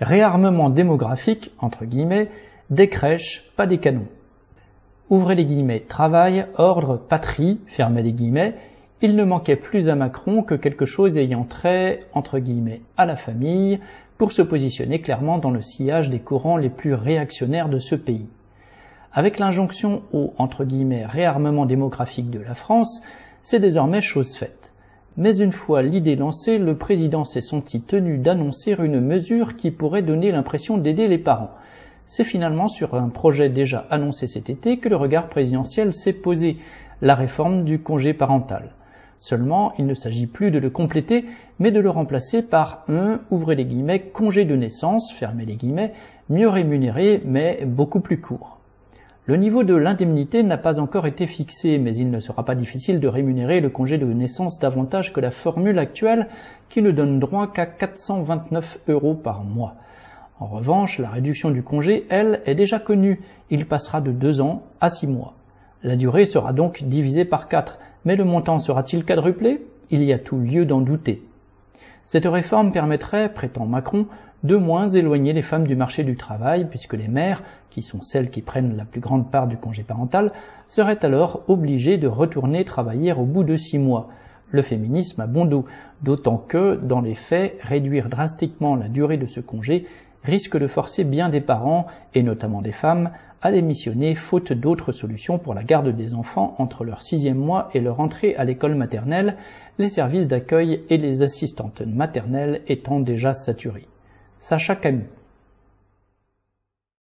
Réarmement démographique, entre guillemets, des crèches, pas des canons. Ouvrez les guillemets, travail, ordre, patrie, fermez les guillemets, il ne manquait plus à Macron que quelque chose ayant trait, entre guillemets, à la famille, pour se positionner clairement dans le sillage des courants les plus réactionnaires de ce pays. Avec l'injonction au, entre guillemets, réarmement démographique de la France, c'est désormais chose faite. Mais une fois l'idée lancée, le président s'est senti tenu d'annoncer une mesure qui pourrait donner l'impression d'aider les parents. C'est finalement sur un projet déjà annoncé cet été que le regard présidentiel s'est posé, la réforme du congé parental. Seulement, il ne s'agit plus de le compléter, mais de le remplacer par un, ouvrez les guillemets, congé de naissance, fermez les guillemets, mieux rémunéré, mais beaucoup plus court. Le niveau de l'indemnité n'a pas encore été fixé, mais il ne sera pas difficile de rémunérer le congé de naissance davantage que la formule actuelle qui ne donne droit qu'à 429 euros par mois. En revanche, la réduction du congé, elle, est déjà connue. Il passera de 2 ans à 6 mois. La durée sera donc divisée par 4, mais le montant sera-t-il quadruplé? Il y a tout lieu d'en douter. Cette réforme permettrait, prétend Macron, de moins éloigner les femmes du marché du travail, puisque les mères, qui sont celles qui prennent la plus grande part du congé parental, seraient alors obligées de retourner travailler au bout de six mois. Le féminisme a bon dos, d'autant que, dans les faits, réduire drastiquement la durée de ce congé risque de forcer bien des parents, et notamment des femmes, à démissionner faute d'autres solutions pour la garde des enfants entre leur sixième mois et leur entrée à l'école maternelle, les services d'accueil et les assistantes maternelles étant déjà saturés. Sacha Camille.